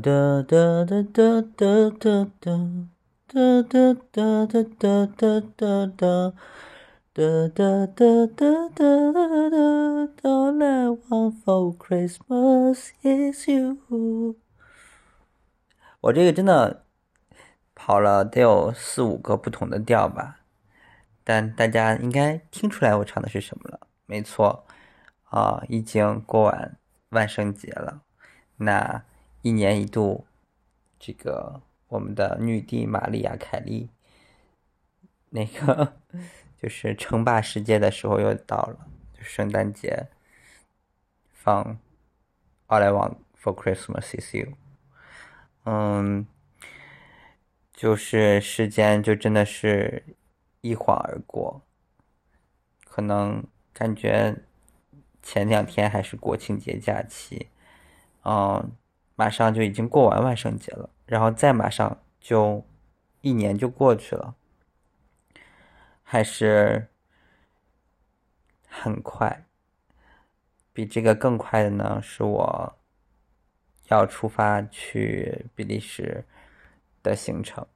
哒哒哒哒哒哒哒哒哒哒哒哒哒哒哒哒。哒哒哒哒哒哒哒，All I want for Christmas is you。我这个真的跑了得有四五个不同的调吧，但大家应该听出来我唱的是什么了。没错，啊，已经过完万圣节了。那一年一度，这个我们的女帝玛丽亚·凯莉，那个。就是称霸世界的时候又到了，就圣诞节放《All I Want for Christmas Is You》。嗯，就是时间就真的是一晃而过，可能感觉前两天还是国庆节假期，嗯，马上就已经过完万圣节了，然后再马上就一年就过去了。还是很快，比这个更快的呢，是我要出发去比利时的行程。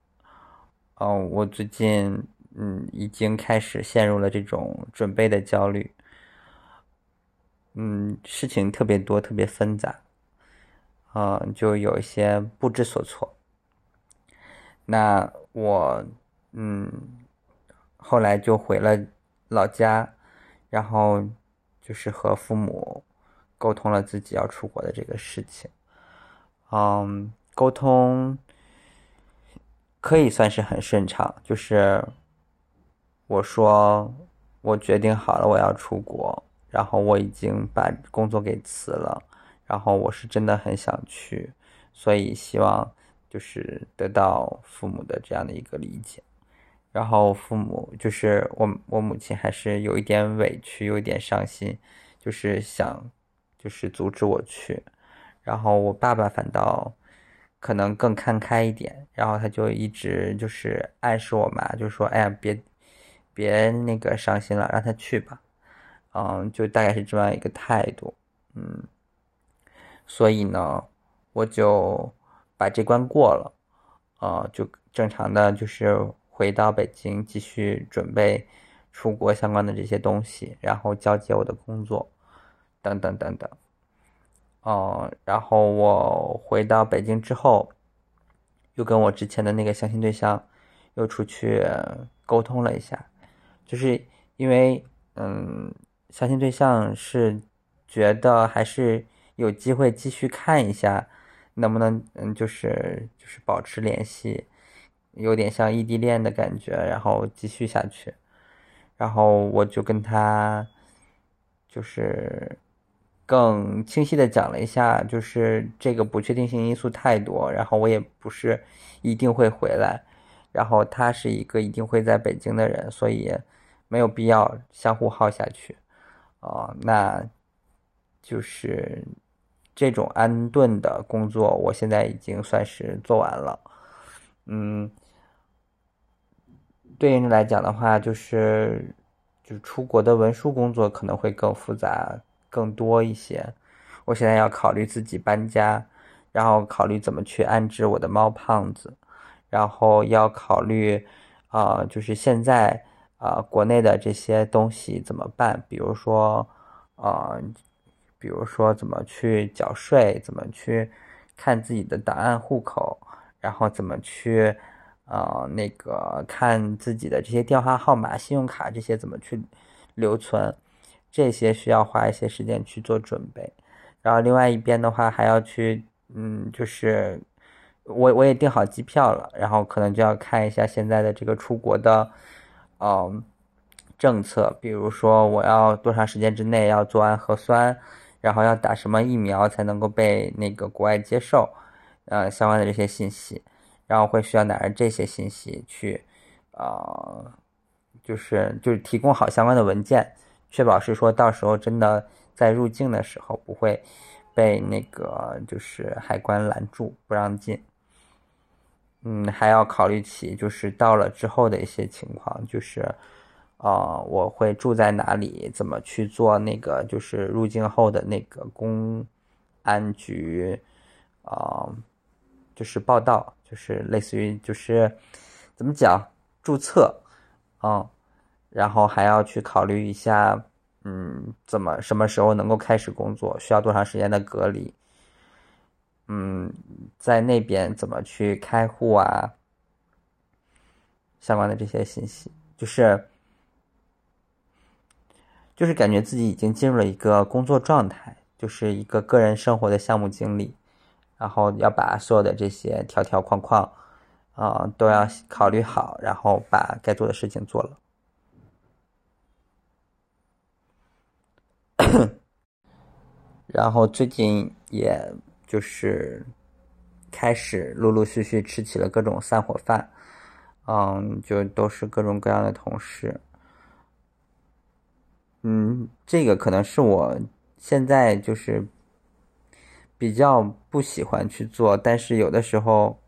哦，我最近嗯已经开始陷入了这种准备的焦虑，嗯，事情特别多，特别纷杂，嗯，就有一些不知所措。那我嗯。后来就回了老家，然后就是和父母沟通了自己要出国的这个事情。嗯，沟通可以算是很顺畅，就是我说我决定好了我要出国，然后我已经把工作给辞了，然后我是真的很想去，所以希望就是得到父母的这样的一个理解。然后父母就是我，我母亲还是有一点委屈，有一点伤心，就是想，就是阻止我去。然后我爸爸反倒可能更看开一点，然后他就一直就是暗示我妈，就说：“哎呀，别别那个伤心了，让他去吧。”嗯，就大概是这样一个态度。嗯，所以呢，我就把这关过了，啊，就正常的就是。回到北京继续准备出国相关的这些东西，然后交接我的工作，等等等等。哦，然后我回到北京之后，又跟我之前的那个相亲对象又出去沟通了一下，就是因为嗯，相亲对象是觉得还是有机会继续看一下，能不能嗯，就是就是保持联系。有点像异地恋的感觉，然后继续下去，然后我就跟他，就是更清晰的讲了一下，就是这个不确定性因素太多，然后我也不是一定会回来，然后他是一个一定会在北京的人，所以没有必要相互耗下去，哦，那就是这种安顿的工作，我现在已经算是做完了，嗯。对应来讲的话，就是就是出国的文书工作可能会更复杂、更多一些。我现在要考虑自己搬家，然后考虑怎么去安置我的猫胖子，然后要考虑啊，就是现在啊国内的这些东西怎么办？比如说啊，比如说怎么去缴税，怎么去看自己的档案户口，然后怎么去。呃，那个看自己的这些电话号码、信用卡这些怎么去留存，这些需要花一些时间去做准备。然后另外一边的话，还要去，嗯，就是我我也订好机票了，然后可能就要看一下现在的这个出国的，嗯，政策，比如说我要多长时间之内要做完核酸，然后要打什么疫苗才能够被那个国外接受，呃，相关的这些信息。然后会需要拿着这些信息去，呃，就是就是提供好相关的文件，确保是说到时候真的在入境的时候不会被那个就是海关拦住不让进。嗯，还要考虑起就是到了之后的一些情况，就是，呃，我会住在哪里，怎么去做那个就是入境后的那个公安局。啊，就是报道，就是类似于就是怎么讲注册，嗯，然后还要去考虑一下，嗯，怎么什么时候能够开始工作，需要多长时间的隔离，嗯，在那边怎么去开户啊，相关的这些信息，就是就是感觉自己已经进入了一个工作状态。就是一个个人生活的项目经理，然后要把所有的这些条条框框，啊，都要考虑好，然后把该做的事情做了。然后最近也就是开始陆陆续续吃起了各种散伙饭，嗯，就都是各种各样的同事，嗯，这个可能是我。现在就是比较不喜欢去做，但是有的时候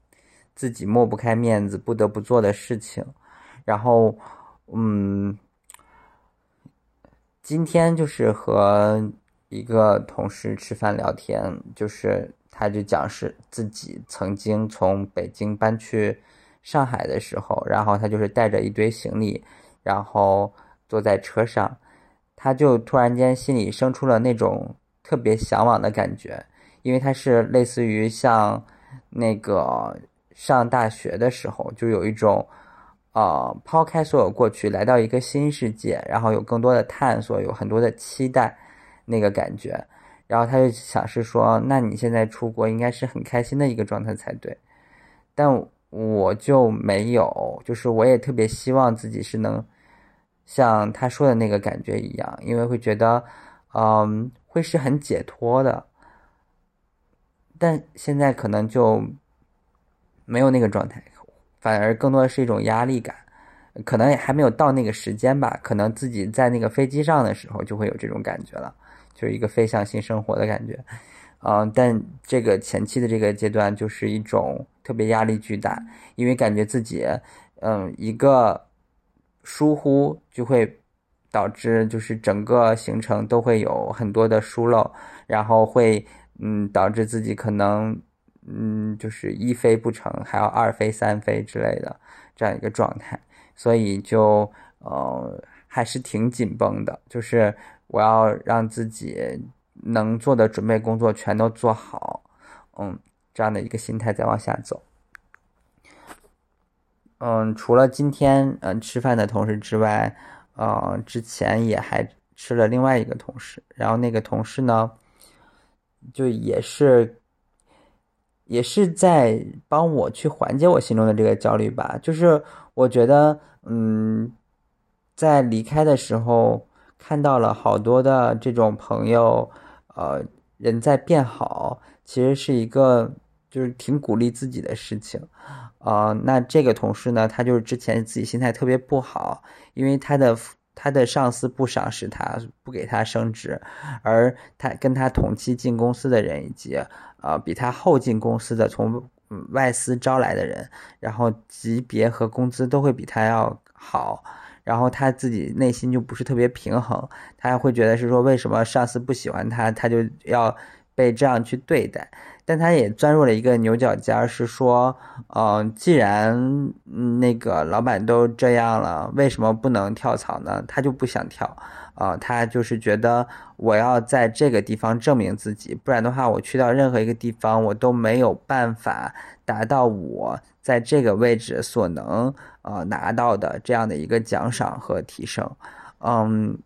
自己抹不开面子，不得不做的事情。然后，嗯，今天就是和一个同事吃饭聊天，就是他就讲是自己曾经从北京搬去上海的时候，然后他就是带着一堆行李，然后坐在车上。他就突然间心里生出了那种特别向往的感觉，因为他是类似于像那个上大学的时候，就有一种，呃，抛开所有过去，来到一个新世界，然后有更多的探索，有很多的期待，那个感觉。然后他就想是说，那你现在出国应该是很开心的一个状态才对，但我就没有，就是我也特别希望自己是能。像他说的那个感觉一样，因为会觉得，嗯，会是很解脱的。但现在可能就没有那个状态，反而更多的是一种压力感。可能也还没有到那个时间吧，可能自己在那个飞机上的时候就会有这种感觉了，就是一个飞向新生活的感觉。嗯，但这个前期的这个阶段就是一种特别压力巨大，因为感觉自己，嗯，一个。疏忽就会导致，就是整个行程都会有很多的疏漏，然后会嗯导致自己可能嗯就是一飞不成，还要二飞三飞之类的这样一个状态，所以就呃还是挺紧绷的，就是我要让自己能做的准备工作全都做好，嗯这样的一个心态再往下走。嗯，除了今天嗯吃饭的同事之外，呃，之前也还吃了另外一个同事，然后那个同事呢，就也是，也是在帮我去缓解我心中的这个焦虑吧。就是我觉得，嗯，在离开的时候看到了好多的这种朋友，呃，人在变好，其实是一个就是挺鼓励自己的事情。啊，那这个同事呢，他就是之前自己心态特别不好，因为他的他的上司不赏识他，不给他升职，而他跟他同期进公司的人以及啊比他后进公司的从外司招来的人，然后级别和工资都会比他要好，然后他自己内心就不是特别平衡，他还会觉得是说为什么上司不喜欢他，他就要被这样去对待。但他也钻入了一个牛角尖，是说，嗯，既然那个老板都这样了，为什么不能跳槽呢？他就不想跳，啊，他就是觉得我要在这个地方证明自己，不然的话，我去到任何一个地方，我都没有办法达到我在这个位置所能呃拿到的这样的一个奖赏和提升，嗯。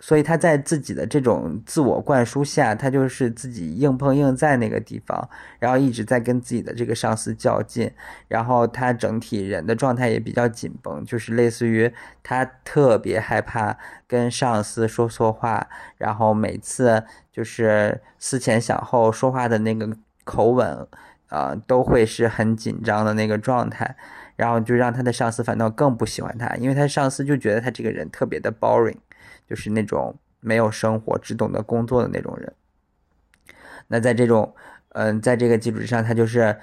所以他在自己的这种自我灌输下，他就是自己硬碰硬在那个地方，然后一直在跟自己的这个上司较劲，然后他整体人的状态也比较紧绷，就是类似于他特别害怕跟上司说错话，然后每次就是思前想后说话的那个口吻，啊，都会是很紧张的那个状态，然后就让他的上司反倒更不喜欢他，因为他上司就觉得他这个人特别的 boring。就是那种没有生活、只懂得工作的那种人。那在这种，嗯，在这个基础之上，他就是，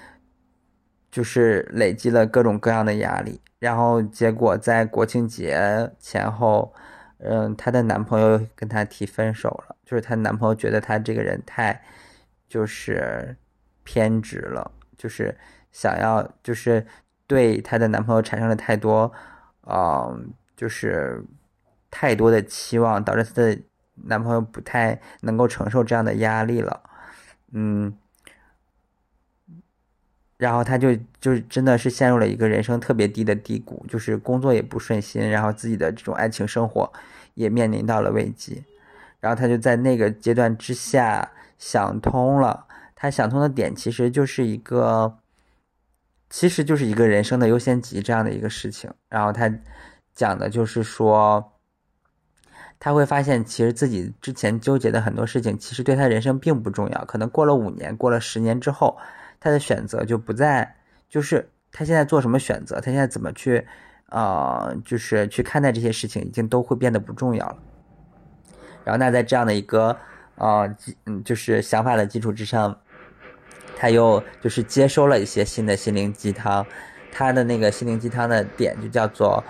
就是累积了各种各样的压力。然后结果在国庆节前后，嗯，她的男朋友跟她提分手了。就是她男朋友觉得她这个人太，就是偏执了，就是想要就是对她的男朋友产生了太多，嗯，就是太多的期望，导致她的男朋友不太能够承受这样的压力了，嗯。然后他就就真的是陷入了一个人生特别低的低谷，就是工作也不顺心，然后自己的这种爱情生活也面临到了危机。然后他就在那个阶段之下想通了，他想通的点其实就是一个，其实就是一个人生的优先级这样的一个事情。然后他讲的就是说，他会发现其实自己之前纠结的很多事情，其实对他人生并不重要。可能过了五年，过了十年之后。他的选择就不再，就是他现在做什么选择，他现在怎么去，呃，就是去看待这些事情，已经都会变得不重要了。然后，那在这样的一个，呃，基，就是想法的基础之上，他又就是接收了一些新的心灵鸡汤。他的那个心灵鸡汤的点就叫做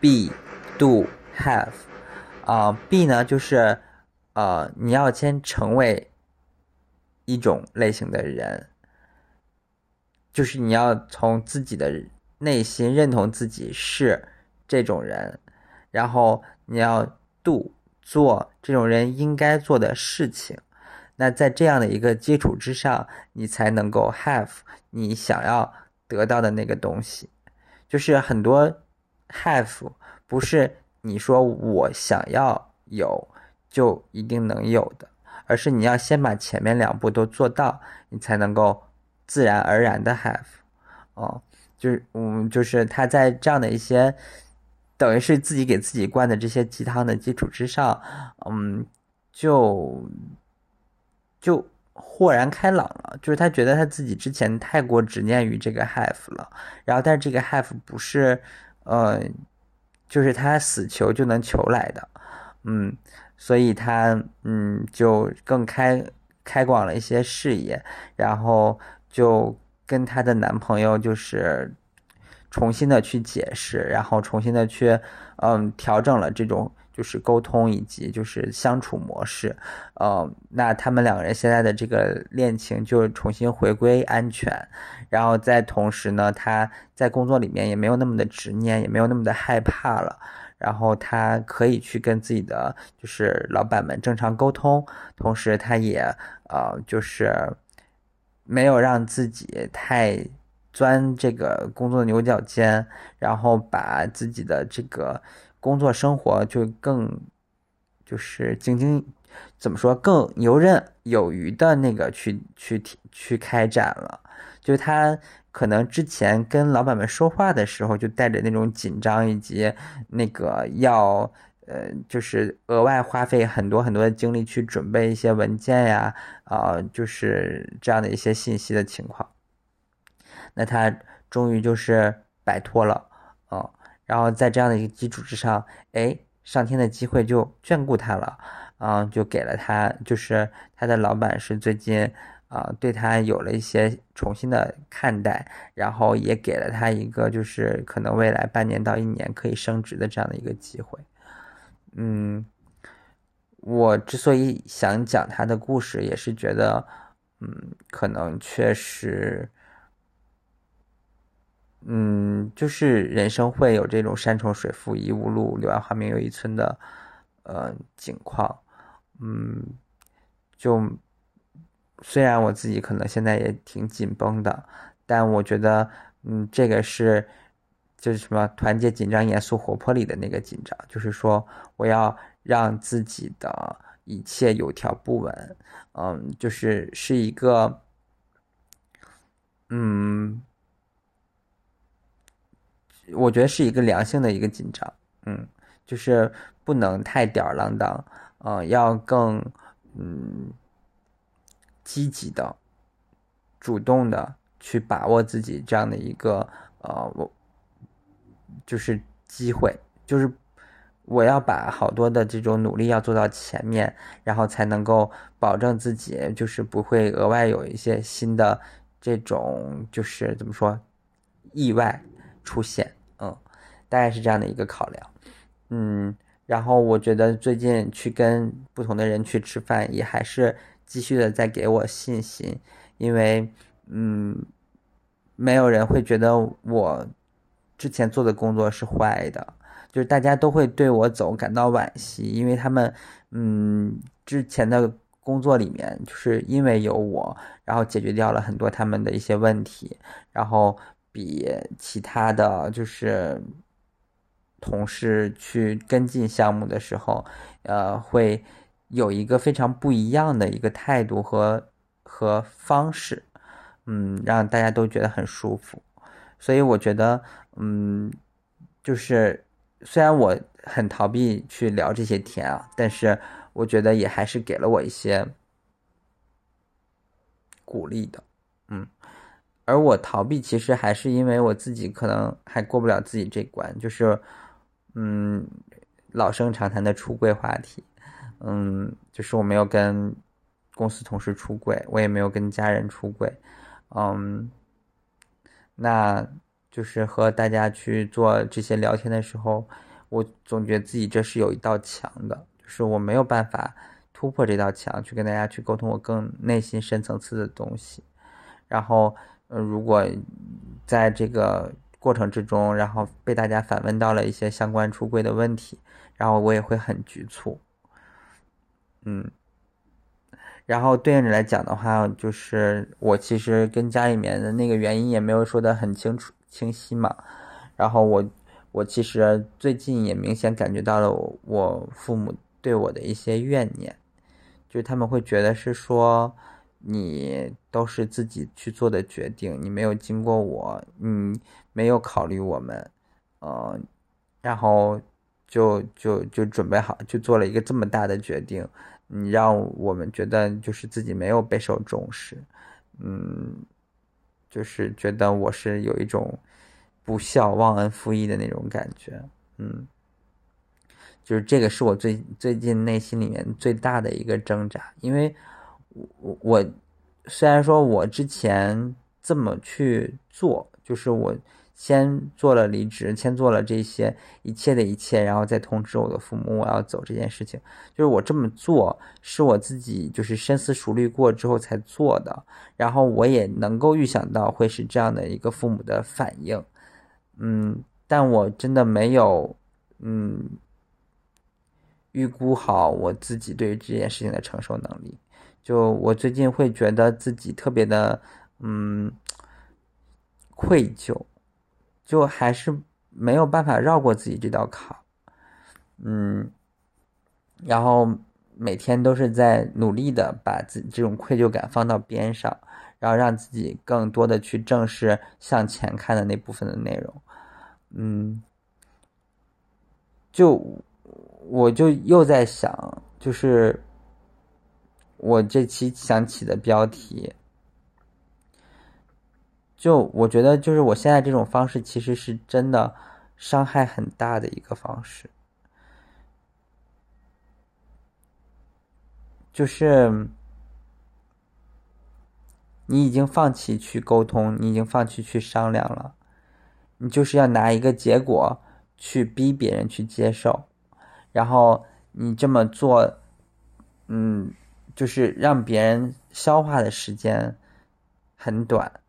“be do have”，啊，B 呢就是，呃，你要先成为一种类型的人。就是你要从自己的内心认同自己是这种人，然后你要 do 做这种人应该做的事情。那在这样的一个基础之上，你才能够 have 你想要得到的那个东西。就是很多 have 不是你说我想要有就一定能有的，而是你要先把前面两步都做到，你才能够。自然而然的 have，哦，就是嗯，就是他在这样的一些，等于是自己给自己灌的这些鸡汤的基础之上，嗯，就就豁然开朗了。就是他觉得他自己之前太过执念于这个 have 了，然后但是这个 have 不是，呃，就是他死求就能求来的，嗯，所以他嗯就更开开广了一些视野，然后。就跟她的男朋友就是重新的去解释，然后重新的去嗯调整了这种就是沟通以及就是相处模式，嗯，那他们两个人现在的这个恋情就重新回归安全，然后在同时呢，他在工作里面也没有那么的执念，也没有那么的害怕了，然后他可以去跟自己的就是老板们正常沟通，同时他也呃就是。没有让自己太钻这个工作的牛角尖，然后把自己的这个工作生活就更就是井井怎么说更游刃有余的那个去去去开展了。就他可能之前跟老板们说话的时候，就带着那种紧张以及那个要。呃，就是额外花费很多很多的精力去准备一些文件呀，啊，就是这样的一些信息的情况。那他终于就是摆脱了，啊，然后在这样的一个基础之上，哎，上天的机会就眷顾他了，啊，就给了他，就是他的老板是最近啊，对他有了一些重新的看待，然后也给了他一个就是可能未来半年到一年可以升职的这样的一个机会。嗯，我之所以想讲他的故事，也是觉得，嗯，可能确实，嗯，就是人生会有这种山重水复疑无路，柳暗花明又一村的，呃，情况。嗯，就虽然我自己可能现在也挺紧绷的，但我觉得，嗯，这个是。就是什么团结、紧张、严肃、活泼里的那个紧张，就是说我要让自己的一切有条不紊，嗯，就是是一个，嗯，我觉得是一个良性的一个紧张，嗯，就是不能太吊儿郎当，嗯，要更嗯积极的、主动的去把握自己这样的一个呃我。就是机会，就是我要把好多的这种努力要做到前面，然后才能够保证自己就是不会额外有一些新的这种就是怎么说意外出现，大概是这样的一个考量，嗯，然后我觉得最近去跟不同的人去吃饭，也还是继续的在给我信心，因为嗯，没有人会觉得我之前做的工作是坏的，就是大家都会对我走感到惋惜，因为他们，嗯，之前的工作里面就是因为有我，然后解决掉了很多他们的一些问题，然后比其他的就是同事去跟进项目的时候，呃，会有一个非常不一样的一个态度和和方式。嗯，让大家都觉得很舒服，所以我觉得，嗯，就是虽然我很逃避去聊这些天啊，但是我觉得也还是给了我一些鼓励的，嗯，而我逃避其实还是因为我自己可能还过不了自己这关，就是，嗯，老生常谈的出柜话题，嗯，就是我没有跟公司同事出柜，我也没有跟家人出柜。嗯，那就是和大家去做这些聊天的时候，我总觉得自己这是有一道墙的，就是我没有办法突破这道墙，去跟大家去沟通我更内心深层次的东西。然后，呃，如果在这个过程之中，然后被大家反问到了一些相关出柜的问题，然后我也会很局促。嗯。然后对应着来讲的话，就是我其实跟家里面的那个原因也没有说的很清楚清晰嘛。然后我我其实最近也明显感觉到了我父母对我的一些怨念，就是他们会觉得是说你都是自己去做的决定，你没有经过我，你没有考虑我们，嗯，然后就就就准备好就做了一个这么大的决定。你让我们觉得就是自己没有备受重视，嗯，就是觉得我是有一种不孝、忘恩负义的那种感觉，嗯，就是这个是我最最近内心里面最大的一个挣扎，因为我我虽然说我之前这么去做，就是我。先做了离职，先做了这些一切的一切，然后再通知我的父母我要走这件事情。就是我这么做是我自己就是深思熟虑过之后才做的，然后我也能够预想到会是这样的一个父母的反应，嗯，但我真的没有嗯预估好我自己对于这件事情的承受能力。就我最近会觉得自己特别的嗯愧疚。就还是没有办法绕过自己这道坎，嗯，然后每天都是在努力的把自这种愧疚感放到边上，然后让自己更多的去正视向前看的那部分的内容，嗯，就我就又在想，就是我这期想起的标题。就我觉得，就是我现在这种方式，其实是真的伤害很大的一个方式。就是你已经放弃去沟通，你已经放弃去商量了，你就是要拿一个结果去逼别人去接受，然后你这么做，嗯，就是让别人消化的时间很短。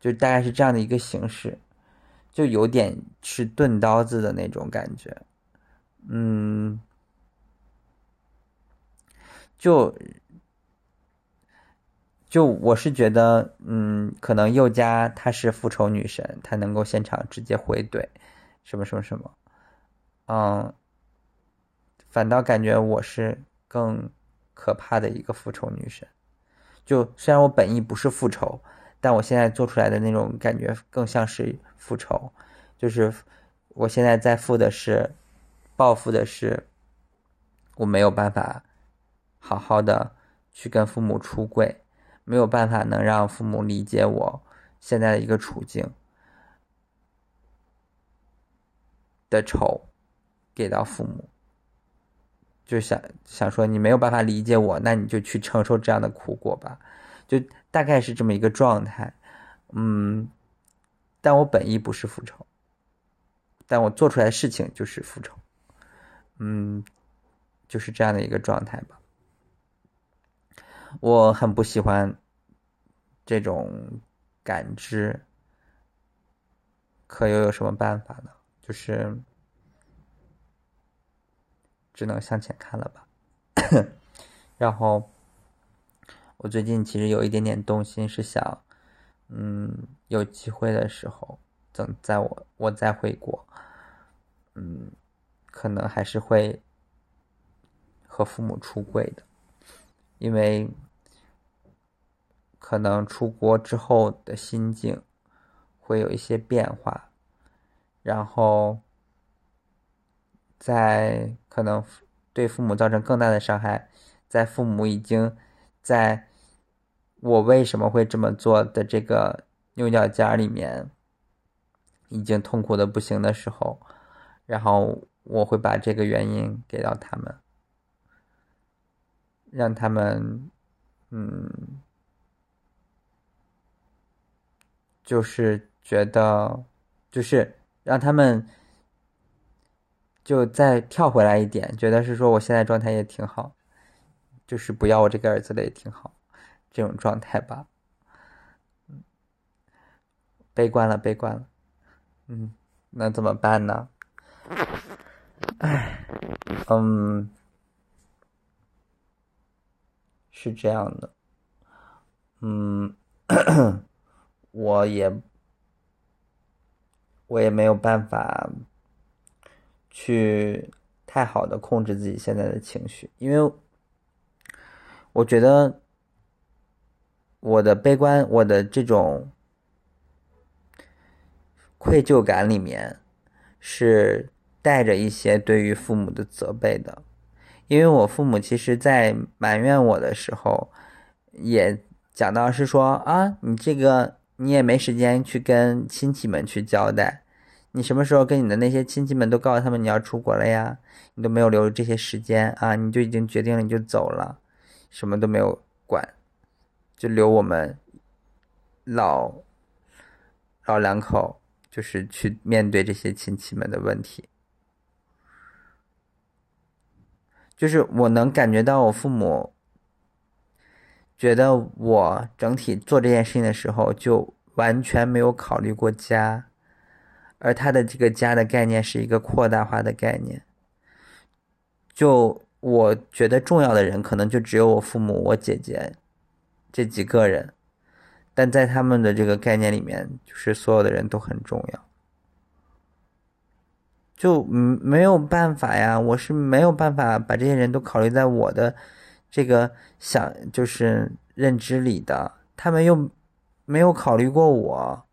就大概是这样的一个形式，就有点是钝刀子的那种感觉，嗯，就就我是觉得，嗯，可能佑嘉她是复仇女神，她能够现场直接回怼，什么什么什么，嗯，反倒感觉我是更可怕的一个复仇女神，就虽然我本意不是复仇。但我现在做出来的那种感觉更像是复仇，就是我现在在复的是报复的是我没有办法好好的去跟父母出柜，没有办法能让父母理解我现在的一个处境的仇给到父母，就想想说你没有办法理解我，那你就去承受这样的苦果吧。就大概是这么一个状态，嗯，但我本意不是复仇，但我做出来的事情就是复仇，嗯，就是这样的一个状态吧。我很不喜欢这种感知，可又有什么办法呢？就是只能向前看了吧。然后我最近其实有一点点动心，是想，嗯，有机会的时候，等在我我再回国，嗯，可能还是会和父母出柜的，因为可能出国之后的心境会有一些变化，然后在可能对父母造成更大的伤害。在父母已经在我为什么会这么做的这个牛角尖里面已经痛苦的不行的时候，然后我会把这个原因给到他们，让他们，嗯，就是觉得，就是让他们就再跳回来一点，觉得是说我现在状态也挺好。就是不要我这个儿子了也挺好，这种状态吧。嗯，悲观了，悲观了。嗯，那怎么办呢？唉，嗯，是这样的。嗯，我也我也没有办法去太好的控制自己现在的情绪，因为。我觉得我的悲观，我的这种愧疚感里面是带着一些对于父母的责备的，因为我父母其实在埋怨我的时候，也讲到是说啊，你这个你也没时间去跟亲戚们去交代，你什么时候跟你的那些亲戚们都告诉他们你要出国了呀？你都没有留这些时间啊，你就已经决定了你就走了。什么都没有管，就留我们老老两口，就是去面对这些亲戚们的问题。就是我能感觉到我父母觉得我整体做这件事情的时候，就完全没有考虑过家，而他的这个家的概念是一个扩大化的概念，就。我觉得重要的人可能就只有我父母、我姐姐这几个人，但在他们的这个概念里面，就是所有的人都很重要，就没有办法呀，我是没有办法把这些人都考虑在我的这个想就是认知里的，他们又没有考虑过我，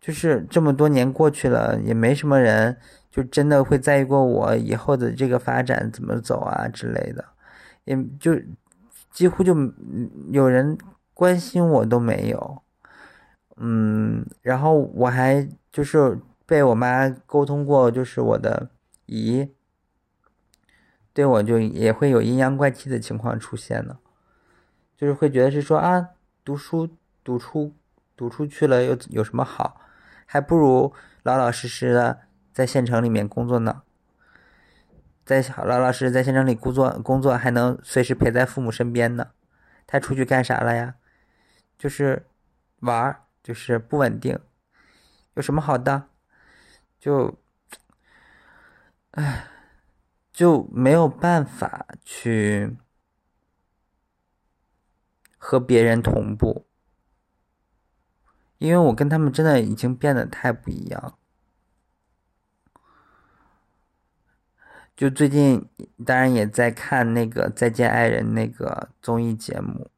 就是这么多年过去了，也没什么人。就真的会在意过我以后的这个发展怎么走啊之类的，也就几乎就有人关心我都没有，嗯，然后我还就是被我妈沟通过，就是我的姨对我就也会有阴阳怪气的情况出现呢，就是会觉得是说啊，读书读出读出去了又有什么好，还不如老老实实的。在县城里面工作呢，在老老实实在县城里工作，工作还能随时陪在父母身边呢。他出去干啥了呀？就是玩儿就是不稳定。有什么好的？就，唉，就没有办法去和别人同步，因为我跟他们真的已经变得太不一样。就最近，当然也在看那个《再见爱人》那个综艺节目，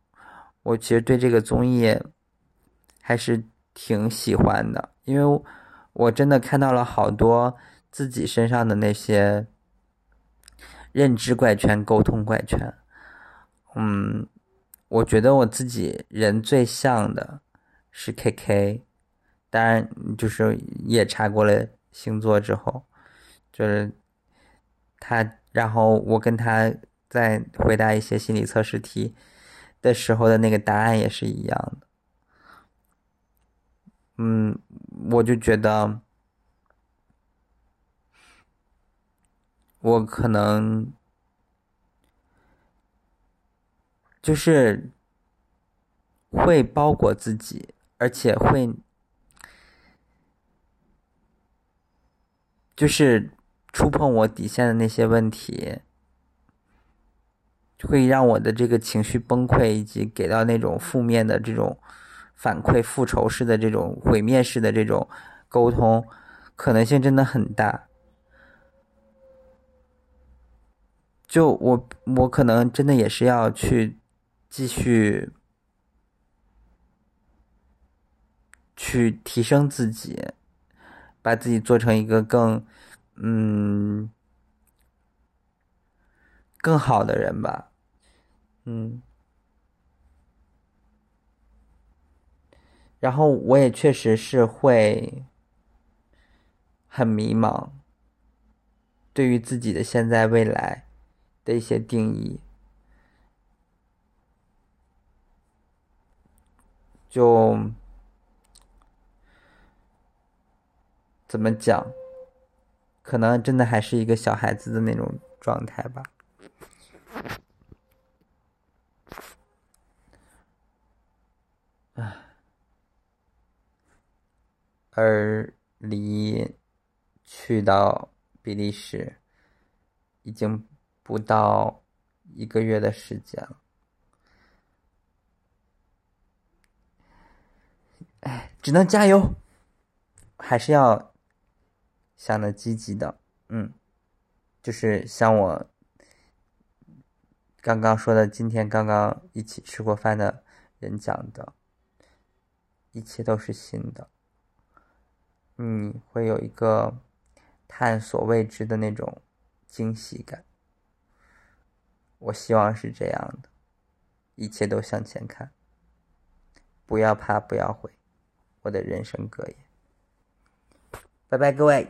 我其实对这个综艺还是挺喜欢的，因为我真的看到了好多自己身上的那些认知怪圈、沟通怪圈。嗯，我觉得我自己人最像的是 K K，当然就是也查过了星座之后，就是。他，然后我跟他在回答一些心理测试题的时候的那个答案也是一样的。嗯，我就觉得我可能就是会包裹自己，而且会就是触碰我底线的那些问题，会让我的这个情绪崩溃，以及给到那种负面的这种反馈、复仇式的这种毁灭式的这种沟通，可能性真的很大。就我，我可能真的也是要去继续。去提升自己，把自己做成一个更，嗯，更好的人吧，嗯。然后我也确实是会很迷茫，对于自己的现在未来的一些定义，就。怎么讲？可能真的还是一个小孩子的那种状态吧。而离去到比利时已经不到一个月的时间了。唉，只能加油，还是要。想的积极的，嗯，就是像我刚刚说的，今天刚刚一起吃过饭的人讲的，一切都是新的，你会有一个探索未知的那种惊喜感。我希望是这样的，一切都向前看，不要怕，不要悔，我的人生格言。拜拜，各位。